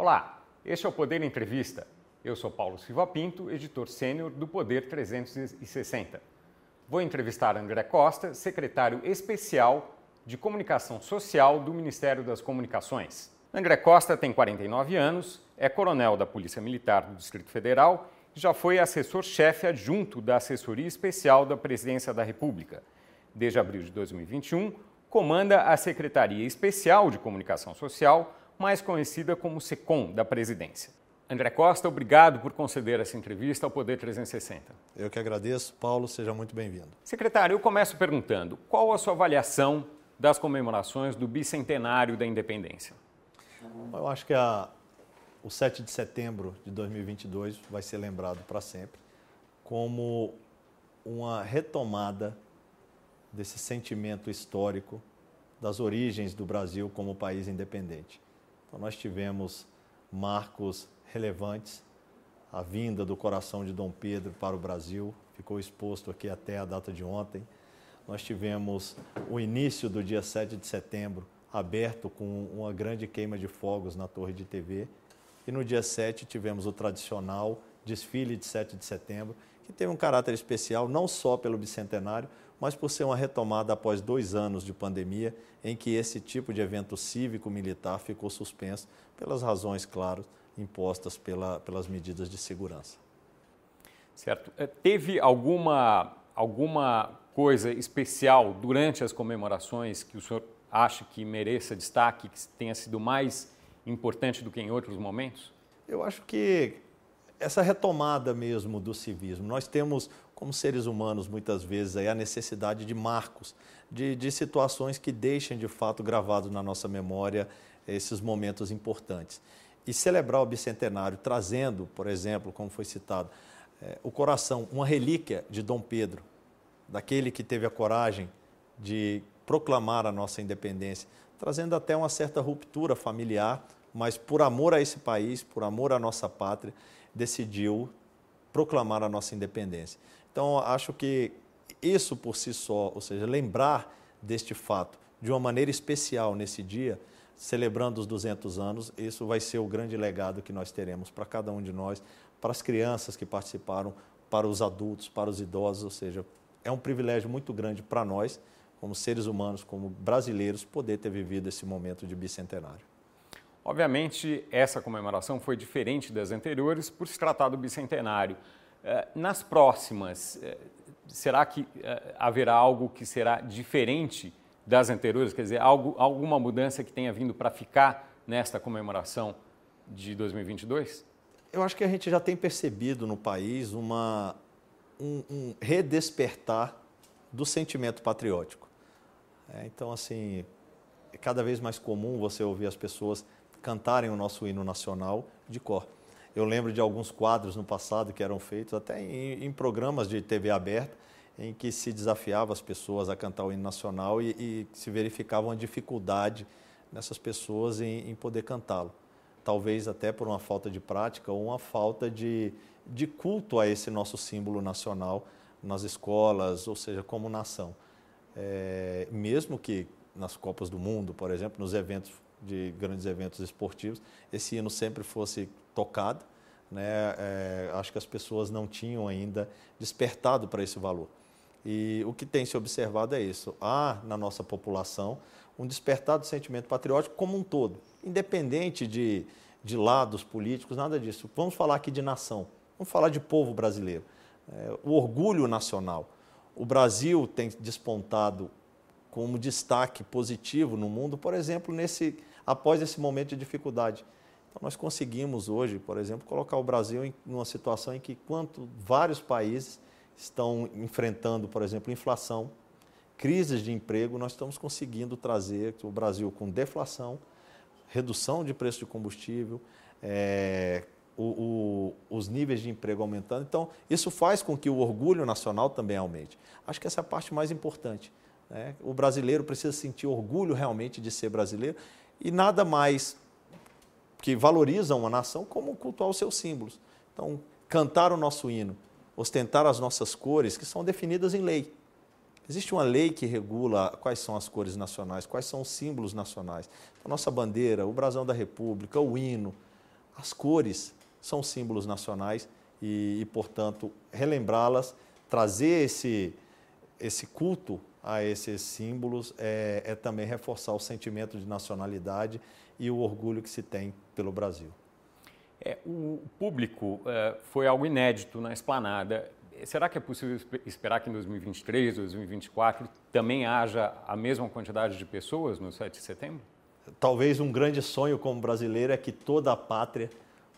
Olá, este é o Poder Entrevista. Eu sou Paulo Silva Pinto, editor sênior do Poder 360. Vou entrevistar André Costa, secretário especial de Comunicação Social do Ministério das Comunicações. André Costa tem 49 anos, é coronel da Polícia Militar do Distrito Federal e já foi assessor-chefe adjunto da Assessoria Especial da Presidência da República. Desde abril de 2021, comanda a Secretaria Especial de Comunicação Social mais conhecida como SECOM da presidência. André Costa, obrigado por conceder essa entrevista ao Poder 360. Eu que agradeço. Paulo, seja muito bem-vindo. Secretário, eu começo perguntando: qual a sua avaliação das comemorações do bicentenário da independência? Eu acho que a, o 7 de setembro de 2022 vai ser lembrado para sempre como uma retomada desse sentimento histórico das origens do Brasil como país independente. Então, nós tivemos marcos relevantes, a vinda do coração de Dom Pedro para o Brasil, ficou exposto aqui até a data de ontem. Nós tivemos o início do dia 7 de setembro, aberto com uma grande queima de fogos na torre de TV. E no dia 7 tivemos o tradicional desfile de 7 de setembro, que teve um caráter especial não só pelo bicentenário, mas por ser uma retomada após dois anos de pandemia, em que esse tipo de evento cívico-militar ficou suspenso pelas razões, claro, impostas pela, pelas medidas de segurança. Certo. Eh, teve alguma, alguma coisa especial durante as comemorações que o senhor acha que mereça destaque, que tenha sido mais importante do que em outros momentos? Eu acho que essa retomada mesmo do civismo, nós temos como seres humanos, muitas vezes, aí, a necessidade de marcos, de, de situações que deixem de fato gravados na nossa memória esses momentos importantes. E celebrar o bicentenário trazendo, por exemplo, como foi citado, é, o coração, uma relíquia de Dom Pedro, daquele que teve a coragem de proclamar a nossa independência, trazendo até uma certa ruptura familiar, mas por amor a esse país, por amor à nossa pátria, decidiu proclamar a nossa independência. Então, acho que isso por si só, ou seja, lembrar deste fato de uma maneira especial nesse dia, celebrando os 200 anos, isso vai ser o grande legado que nós teremos para cada um de nós, para as crianças que participaram, para os adultos, para os idosos, ou seja, é um privilégio muito grande para nós, como seres humanos, como brasileiros, poder ter vivido esse momento de bicentenário. Obviamente, essa comemoração foi diferente das anteriores por se tratar do bicentenário. Eh, nas próximas, eh, será que eh, haverá algo que será diferente das anteriores? Quer dizer, algo, alguma mudança que tenha vindo para ficar nesta comemoração de 2022? Eu acho que a gente já tem percebido no país uma, um, um redespertar do sentimento patriótico. É, então, assim, é cada vez mais comum você ouvir as pessoas cantarem o nosso hino nacional de cor. Eu lembro de alguns quadros no passado que eram feitos até em, em programas de TV aberta, em que se desafiava as pessoas a cantar o hino nacional e, e se verificava uma dificuldade nessas pessoas em, em poder cantá-lo. Talvez até por uma falta de prática ou uma falta de, de culto a esse nosso símbolo nacional nas escolas, ou seja, como nação. É, mesmo que nas Copas do Mundo, por exemplo, nos eventos de grandes eventos esportivos, esse hino sempre fosse tocado. Né? É, acho que as pessoas não tinham ainda despertado para esse valor. E o que tem se observado é isso. Há na nossa população um despertar do sentimento patriótico como um todo, independente de, de lados políticos, nada disso. Vamos falar aqui de nação, vamos falar de povo brasileiro. É, o orgulho nacional. O Brasil tem despontado como destaque positivo no mundo, por exemplo, nesse, após esse momento de dificuldade. Então, nós conseguimos hoje, por exemplo, colocar o Brasil em uma situação em que, quanto vários países estão enfrentando, por exemplo, inflação, crises de emprego, nós estamos conseguindo trazer o Brasil com deflação, redução de preço de combustível, é, o, o, os níveis de emprego aumentando. Então, isso faz com que o orgulho nacional também aumente. Acho que essa é a parte mais importante. Né? O brasileiro precisa sentir orgulho realmente de ser brasileiro e nada mais que valorizam uma nação como cultuar os seus símbolos. Então, cantar o nosso hino, ostentar as nossas cores, que são definidas em lei. Existe uma lei que regula quais são as cores nacionais, quais são os símbolos nacionais. A nossa bandeira, o brasão da República, o hino, As cores são símbolos nacionais e, e portanto, relembrá-las, trazer esse, esse culto a esses símbolos é, é também reforçar o sentimento de nacionalidade e o orgulho que se tem pelo Brasil. É, o público é, foi algo inédito na esplanada. Será que é possível esperar que em 2023, 2024 também haja a mesma quantidade de pessoas no 7 de setembro? Talvez um grande sonho como brasileiro é que toda a pátria,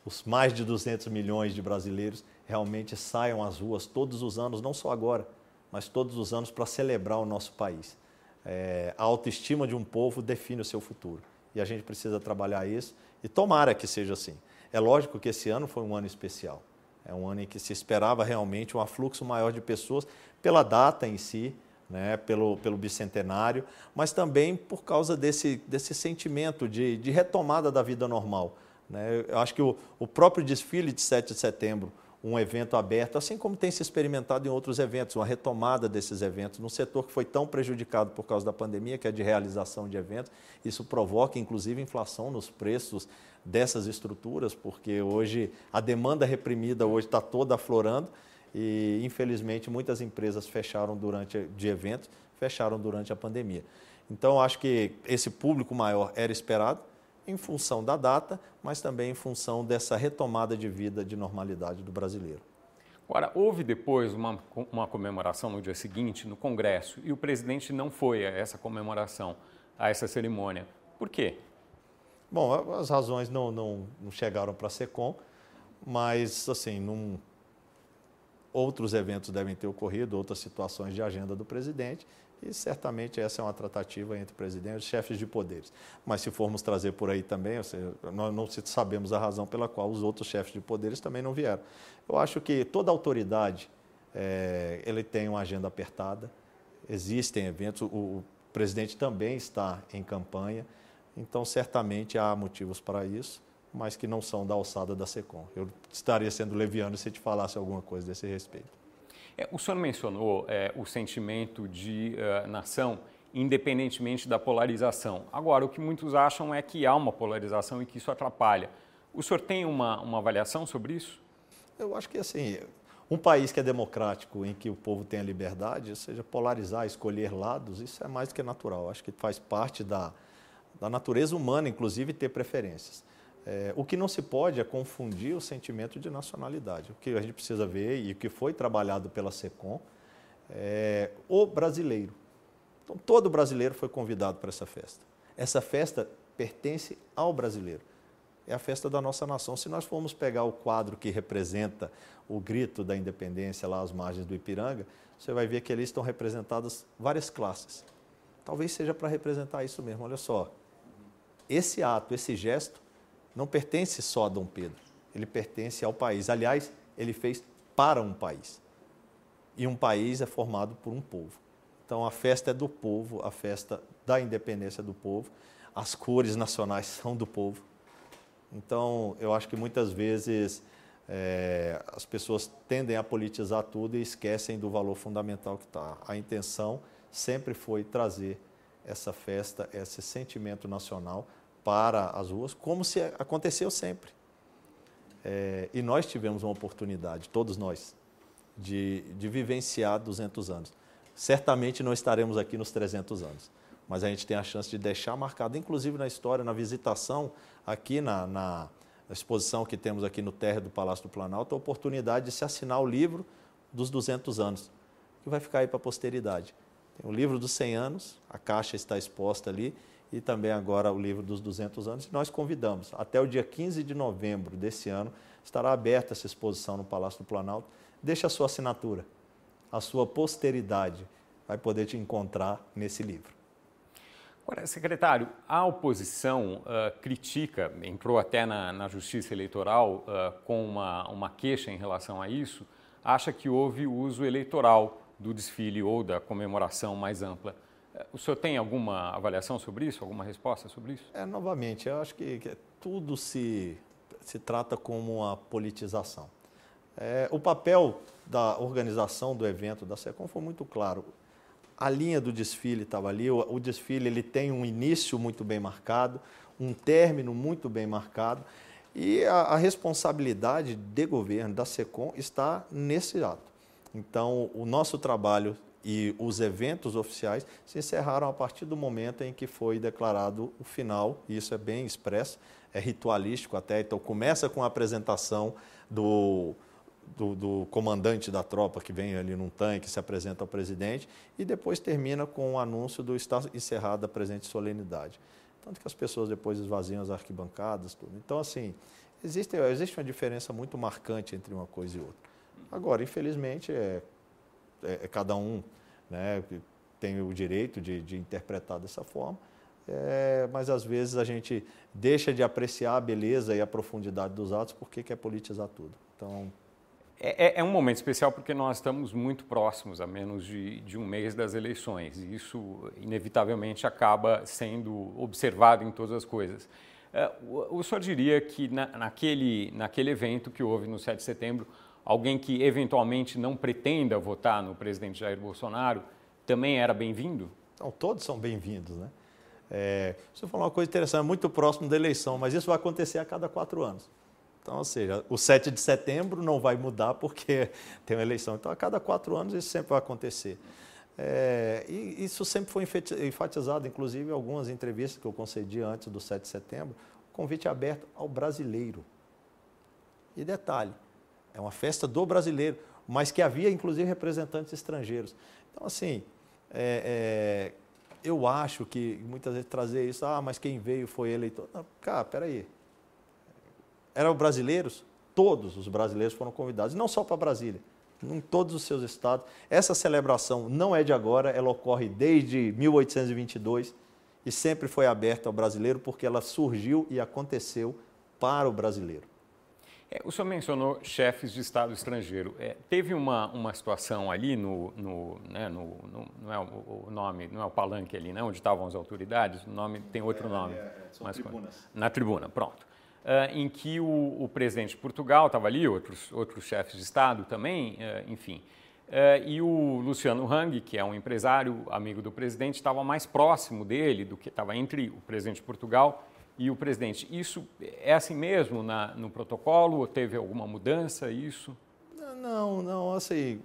os mais de 200 milhões de brasileiros, realmente saiam às ruas todos os anos, não só agora, mas todos os anos para celebrar o nosso país. É, a autoestima de um povo define o seu futuro e a gente precisa trabalhar isso e tomara que seja assim. É lógico que esse ano foi um ano especial. É um ano em que se esperava realmente um afluxo maior de pessoas pela data em si, né, pelo, pelo bicentenário, mas também por causa desse, desse sentimento de, de retomada da vida normal. Né? Eu acho que o, o próprio desfile de 7 de setembro um evento aberto, assim como tem se experimentado em outros eventos, uma retomada desses eventos, num setor que foi tão prejudicado por causa da pandemia, que é de realização de eventos. Isso provoca, inclusive, inflação nos preços dessas estruturas, porque hoje a demanda reprimida hoje está toda aflorando e, infelizmente, muitas empresas fecharam durante de eventos, fecharam durante a pandemia. Então, acho que esse público maior era esperado, em função da data, mas também em função dessa retomada de vida, de normalidade do brasileiro. Agora, houve depois uma, uma comemoração no dia seguinte, no Congresso, e o presidente não foi a essa comemoração, a essa cerimônia. Por quê? Bom, as razões não, não, não chegaram para a SECOM, mas, assim, num, outros eventos devem ter ocorrido, outras situações de agenda do presidente, e certamente essa é uma tratativa entre presidentes e chefes de poderes. Mas se formos trazer por aí também, seja, nós não sabemos a razão pela qual os outros chefes de poderes também não vieram. Eu acho que toda autoridade é, ele tem uma agenda apertada, existem eventos, o, o presidente também está em campanha, então certamente há motivos para isso, mas que não são da alçada da SECOM. Eu estaria sendo leviano se te falasse alguma coisa desse respeito. É, o senhor mencionou é, o sentimento de uh, nação independentemente da polarização. Agora, o que muitos acham é que há uma polarização e que isso atrapalha. O senhor tem uma, uma avaliação sobre isso? Eu acho que, assim, um país que é democrático, em que o povo tem a liberdade, ou seja, polarizar, escolher lados, isso é mais do que natural. Acho que faz parte da, da natureza humana, inclusive, ter preferências. É, o que não se pode é confundir o sentimento de nacionalidade. O que a gente precisa ver e o que foi trabalhado pela SECOM é o brasileiro. Então, todo brasileiro foi convidado para essa festa. Essa festa pertence ao brasileiro. É a festa da nossa nação. Se nós formos pegar o quadro que representa o grito da independência lá às margens do Ipiranga, você vai ver que ali estão representadas várias classes. Talvez seja para representar isso mesmo. Olha só, esse ato, esse gesto não pertence só a Dom Pedro, ele pertence ao país. Aliás, ele fez para um país. E um país é formado por um povo. Então a festa é do povo, a festa da independência do povo, as cores nacionais são do povo. Então eu acho que muitas vezes é, as pessoas tendem a politizar tudo e esquecem do valor fundamental que está. A intenção sempre foi trazer essa festa, esse sentimento nacional para as ruas, como se aconteceu sempre. É, e nós tivemos uma oportunidade, todos nós, de, de vivenciar 200 anos. Certamente não estaremos aqui nos 300 anos, mas a gente tem a chance de deixar marcado, inclusive na história, na visitação, aqui na, na exposição que temos aqui no térreo do Palácio do Planalto, a oportunidade de se assinar o livro dos 200 anos, que vai ficar aí para a posteridade. Tem o livro dos 100 anos, a caixa está exposta ali, e também agora o livro dos 200 anos. Nós convidamos, até o dia 15 de novembro desse ano, estará aberta essa exposição no Palácio do Planalto. Deixe a sua assinatura, a sua posteridade vai poder te encontrar nesse livro. Agora, secretário, a oposição uh, critica, entrou até na, na Justiça Eleitoral uh, com uma, uma queixa em relação a isso, acha que houve uso eleitoral do desfile ou da comemoração mais ampla. O senhor tem alguma avaliação sobre isso, alguma resposta sobre isso? É, novamente, eu acho que, que tudo se, se trata como uma politização. É, o papel da organização do evento da SECOM foi muito claro. A linha do desfile estava ali, o, o desfile ele tem um início muito bem marcado, um término muito bem marcado. E a, a responsabilidade de governo, da SECOM, está nesse ato. Então, o nosso trabalho e os eventos oficiais se encerraram a partir do momento em que foi declarado o final, e isso é bem expresso, é ritualístico até, então começa com a apresentação do, do, do, comandante da tropa que vem ali num tanque, se apresenta ao presidente, e depois termina com o anúncio do está encerrada a presente solenidade. Tanto que as pessoas depois esvaziam as arquibancadas, tudo. Então, assim, existe, existe uma diferença muito marcante entre uma coisa e outra. Agora, infelizmente, é, é, é cada um né, tem o direito de, de interpretar dessa forma, é, mas às vezes a gente deixa de apreciar a beleza e a profundidade dos atos porque quer politizar tudo. Então, é, é, é, um momento especial porque nós estamos muito próximos, a menos de, de, um mês das eleições, e isso inevitavelmente acaba sendo observado em todas as coisas. É, o, o senhor diria que na, naquele, naquele evento que houve no 7 de setembro, alguém que eventualmente não pretenda votar no presidente Jair Bolsonaro também era bem-vindo? Então, todos são bem-vindos, né? É, você falou uma coisa interessante, é muito próximo da eleição, mas isso vai acontecer a cada quatro anos. Então, ou seja, o 7 de setembro não vai mudar porque tem uma eleição. Então, a cada quatro anos isso sempre vai acontecer. É, e isso sempre foi enfatizado, inclusive em algumas entrevistas que eu concedi antes do 7 de setembro, convite aberto ao brasileiro. E detalhe, é uma festa do brasileiro, mas que havia inclusive representantes estrangeiros. Então, assim, é, é, eu acho que muitas vezes trazer isso, ah, mas quem veio foi eleitor. Não, cara, peraí, eram brasileiros, todos os brasileiros foram convidados, não só para Brasília, em todos os seus estados. Essa celebração não é de agora, ela ocorre desde 1822 e sempre foi aberta ao brasileiro porque ela surgiu e aconteceu para o brasileiro. É, o senhor mencionou chefes de Estado estrangeiro. É, teve uma, uma situação ali no, no, né, no, no, não é o, o, nome, não é o palanque ali, né, onde estavam as autoridades, o nome tem outro é, nome. É, é são mas, tribunas. Na tribuna, pronto uh, em que o, o, presidente de Portugal estava ali, outros, outros chefes de Estado também, uh, enfim. Uh, e o Luciano Hang, que é um empresário amigo do presidente, estava mais próximo dele do que estava entre o presidente de Portugal e o presidente. Isso é assim mesmo na, no protocolo ou teve alguma mudança isso? Não, não, assim,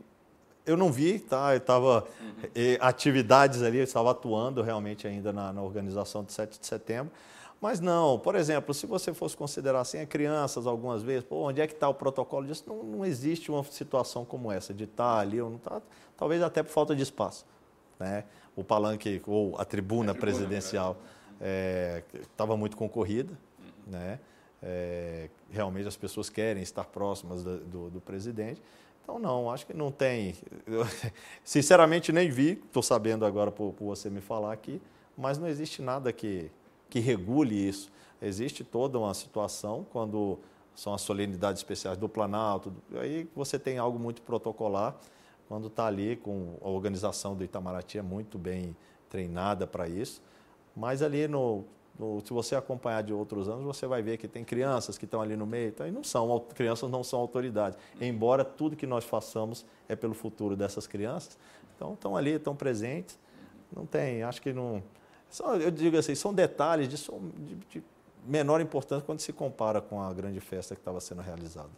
eu não vi, tá? Eu estava uhum. Atividades ali, eu estava atuando realmente ainda na, na organização do 7 de setembro. Mas não, por exemplo, se você fosse considerar assim, crianças algumas vezes, pô, onde é que está o protocolo disso? Não, não existe uma situação como essa, de estar tá ali ou não estar, tá, talvez até por falta de espaço. Né? O palanque ou a tribuna, a tribuna presidencial estava é, muito concorrida, né? É, realmente as pessoas querem estar próximas do, do, do, presidente. Então, não, acho que não tem. Eu, sinceramente, nem vi, estou sabendo agora por, por você me falar aqui, mas não existe nada que, que regule isso. Existe toda uma situação quando são as solenidades especiais do Planalto, aí você tem algo muito protocolar, quando está ali com a organização do Itamaraty é muito bem treinada para isso, mas ali no, no, se você acompanhar de outros anos, você vai ver que tem crianças que estão ali no meio, então, e não são, crianças não são autoridades, embora tudo que nós façamos é pelo futuro dessas crianças, então estão ali, estão presentes, não tem, acho que não, só, eu digo assim, são detalhes de, de, de, menor importância quando se compara com a grande festa que estava sendo realizada.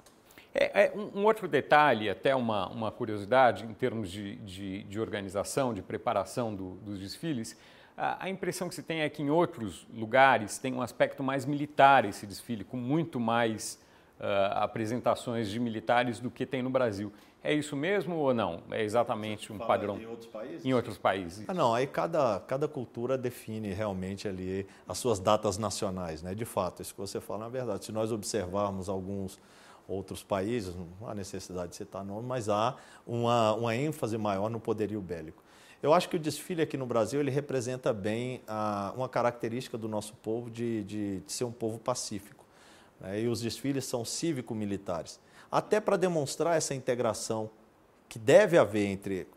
É, é um, um, outro detalhe, até uma, uma curiosidade em termos de, de, de organização, de preparação do, dos desfiles, a, impressão que se tem é que em outros lugares tem um aspecto mais militar esse desfile, com muito mais uh, apresentações de militares do que tem no Brasil. É isso mesmo ou não? É exatamente um padrão? Em outros países? Em outros países. Ah, não, aí cada, cada cultura define realmente ali as suas datas nacionais, né? De fato, isso que você fala é verdade. Se nós observarmos alguns outros países, não há necessidade de citar nome, mas há uma, uma ênfase maior no poderio bélico. Eu acho que o desfile aqui no Brasil ele representa bem a, uma característica do nosso povo de, de, de ser um povo pacífico. Né? E os desfiles são cívico-militares até para demonstrar essa integração que deve haver entre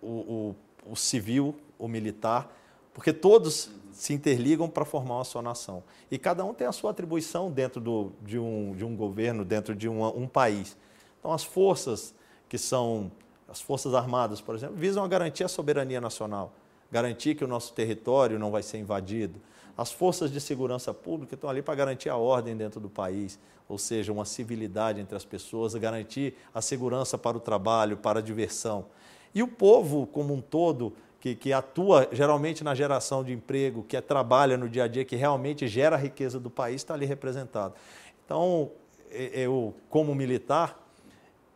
o, o, o civil, o militar, porque todos se interligam para formar uma só nação. E cada um tem a sua atribuição dentro do, de, um, de um governo, dentro de uma, um país. Então, as forças que são as Forças Armadas, por exemplo, visam a garantir a soberania nacional. garantir que o nosso território não vai ser invadido. As forças de segurança pública estão ali para garantir a ordem dentro do país, ou seja, uma civilidade entre as pessoas, garantir a segurança para o trabalho, para a diversão. E o povo como um todo, que, que atua geralmente na geração de emprego, que é, trabalha no dia a dia, que realmente gera a riqueza do país, está ali representado. Então, eu, como militar,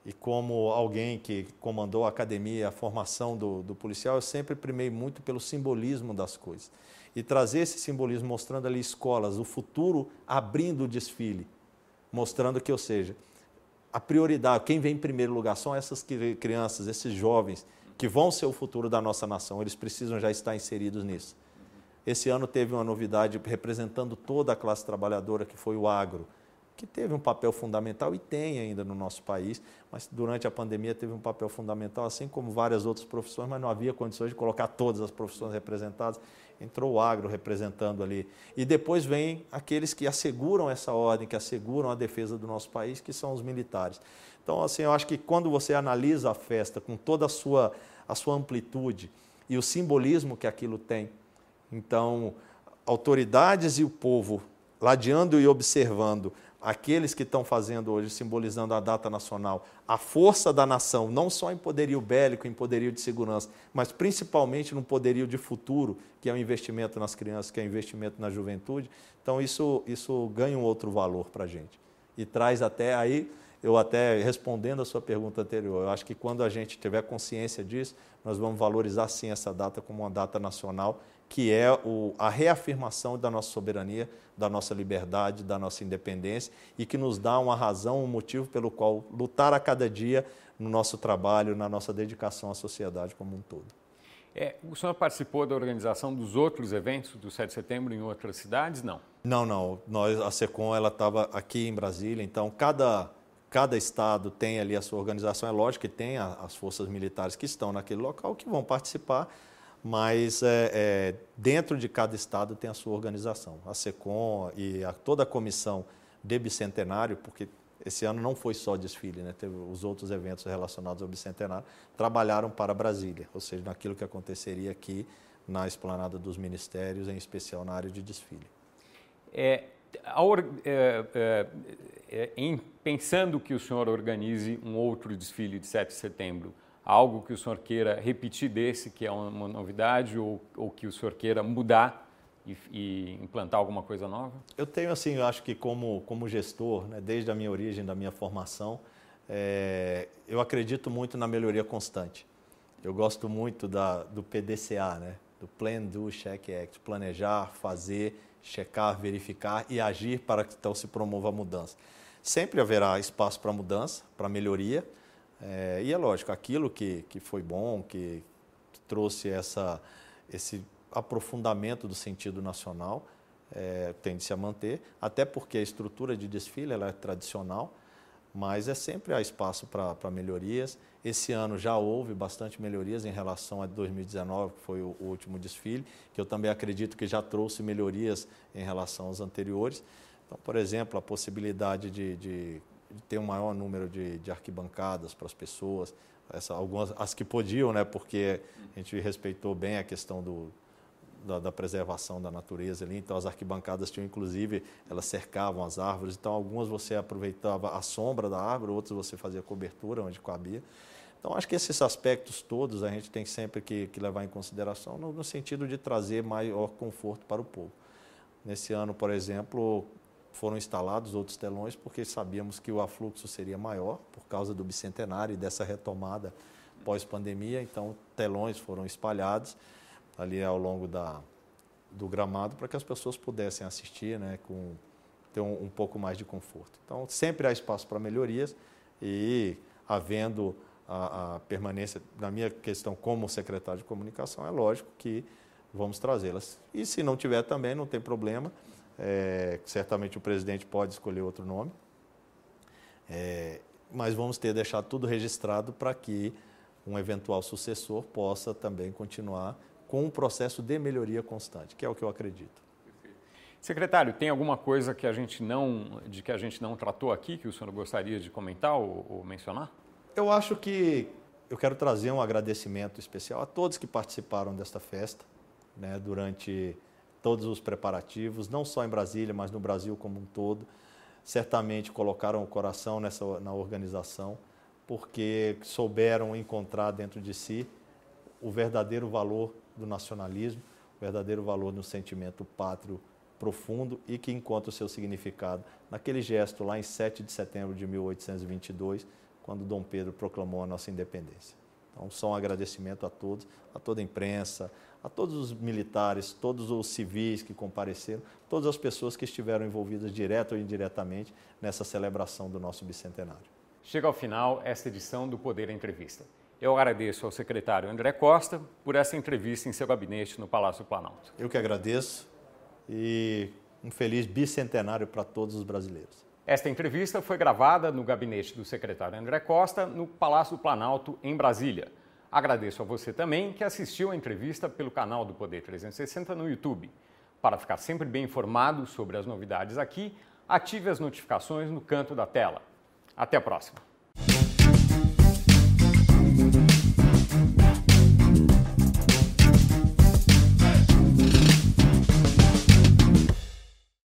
e como alguém que comandou a academia, a formação do, do, policial, eu sempre primei muito pelo simbolismo das coisas. E trazer esse simbolismo mostrando ali escolas, o futuro abrindo o desfile, mostrando que, ou seja, a prioridade, quem vem em primeiro lugar são essas crianças, esses jovens que vão ser o futuro da nossa nação, eles precisam já estar inseridos nisso. Esse ano teve uma novidade representando toda a classe trabalhadora, que foi o agro que teve um papel fundamental e tem ainda no nosso país, mas durante a pandemia teve um papel fundamental, assim como várias outras profissões, mas não havia condições de colocar todas as profissões representadas. Entrou o agro representando ali. E depois vem aqueles que asseguram essa ordem, que asseguram a defesa do nosso país, que são os militares. Então, assim, eu acho que quando você analisa a festa com toda a sua, a sua amplitude e o simbolismo que aquilo tem, então, autoridades e o povo ladeando e observando aqueles que estão fazendo hoje, simbolizando a data nacional, a força da nação, não só em poderio bélico, em poderio de segurança, mas principalmente no poderio de futuro, que é o investimento nas crianças, que é o investimento na juventude. Então, isso, isso ganha um outro valor para a gente. E traz até aí, eu até respondendo a sua pergunta anterior, eu acho que quando a gente tiver consciência disso, nós vamos valorizar sim essa data como uma data nacional que é o, a reafirmação da nossa soberania, da nossa liberdade, da nossa independência e que nos dá uma razão, um motivo pelo qual lutar a cada dia no nosso trabalho, na nossa dedicação à sociedade como um todo. É, o senhor participou da organização dos outros eventos do 7 de setembro em outras cidades? Não. Não, não. Nós, a SECOM ela estava aqui em Brasília, então cada, cada estado tem ali a sua organização. É lógico que tem as forças militares que estão naquele local que vão participar, mas é, é, dentro de cada estado tem a sua organização. A SECOM e a, toda a comissão de bicentenário, porque esse ano não foi só desfile, né? teve os outros eventos relacionados ao bicentenário, trabalharam para Brasília, ou seja, naquilo que aconteceria aqui na esplanada dos ministérios, em especial na área de desfile. É, é, é, é, em, pensando que o senhor organize um outro desfile de 7 de setembro, algo que o senhor queira repetir desse, que é uma novidade, ou, ou que o senhor queira mudar e, e, implantar alguma coisa nova? Eu tenho, assim, eu acho que como, como gestor, né, desde a minha origem, da minha formação, é, eu acredito muito na melhoria constante. Eu gosto muito da, do PDCA, né, do Plan, Do, Check, Act, planejar, fazer, checar, verificar e agir para que então se promova a mudança. Sempre haverá espaço para mudança, para melhoria, é, e é lógico, aquilo que, que foi bom, que, trouxe essa, esse aprofundamento do sentido nacional, é, tende-se a manter, até porque a estrutura de desfile ela é tradicional, mas é sempre há espaço para melhorias. Esse ano já houve bastante melhorias em relação a 2019, que foi o, o, último desfile, que eu também acredito que já trouxe melhorias em relação aos anteriores. Então, por exemplo, a possibilidade de, de de ter um maior número de, de arquibancadas para as pessoas, essa, algumas as que podiam, né, porque a gente respeitou bem a questão do, da, da, preservação da natureza ali, então as arquibancadas tinham inclusive, elas cercavam as árvores, então algumas você aproveitava a sombra da árvore, outras você fazia cobertura onde cabia. Então acho que esses aspectos todos a gente tem sempre que, que levar em consideração no, no sentido de trazer maior conforto para o povo. Nesse ano, por exemplo, foram instalados outros telões porque sabíamos que o afluxo seria maior por causa do bicentenário e dessa retomada pós-pandemia. Então, telões foram espalhados ali ao longo da, do gramado para que as pessoas pudessem assistir né, com ter um, um pouco mais de conforto. Então, sempre há espaço para melhorias e havendo a, a permanência, na minha questão como secretário de comunicação, é lógico que vamos trazê-las. E se não tiver também, não tem problema é, certamente o presidente pode escolher outro nome. É, mas vamos ter deixado tudo registrado para que um eventual sucessor possa também continuar com um processo de melhoria constante, que é o que eu acredito. Secretário, tem alguma coisa que a gente não, de que a gente não tratou aqui que o senhor gostaria de comentar ou, ou mencionar? Eu acho que eu quero trazer um agradecimento especial a todos que participaram desta festa né, durante todos os preparativos, não só em Brasília, mas no Brasil como um todo. Certamente colocaram o coração nessa, na organização, porque souberam encontrar dentro de si o verdadeiro valor do nacionalismo, o verdadeiro valor do sentimento pátrio profundo e que encontra o seu significado naquele gesto lá em 7 de setembro de 1822, quando Dom Pedro proclamou a nossa independência. Então, só um agradecimento a todos, a toda a imprensa, a todos os militares, todos os civis que compareceram, todas as pessoas que estiveram envolvidas direto ou indiretamente nessa celebração do nosso bicentenário. Chega ao final esta edição do Poder Entrevista. Eu agradeço ao secretário André Costa por essa entrevista em seu gabinete no Palácio Planalto. Eu que agradeço e um feliz bicentenário para todos os brasileiros. Esta entrevista foi gravada no gabinete do secretário André Costa, no Palácio Planalto, em Brasília. Agradeço a você também que assistiu a entrevista pelo canal do Poder 360 no YouTube. Para ficar sempre bem informado sobre as novidades aqui, ative as notificações no canto da tela. Até a próxima!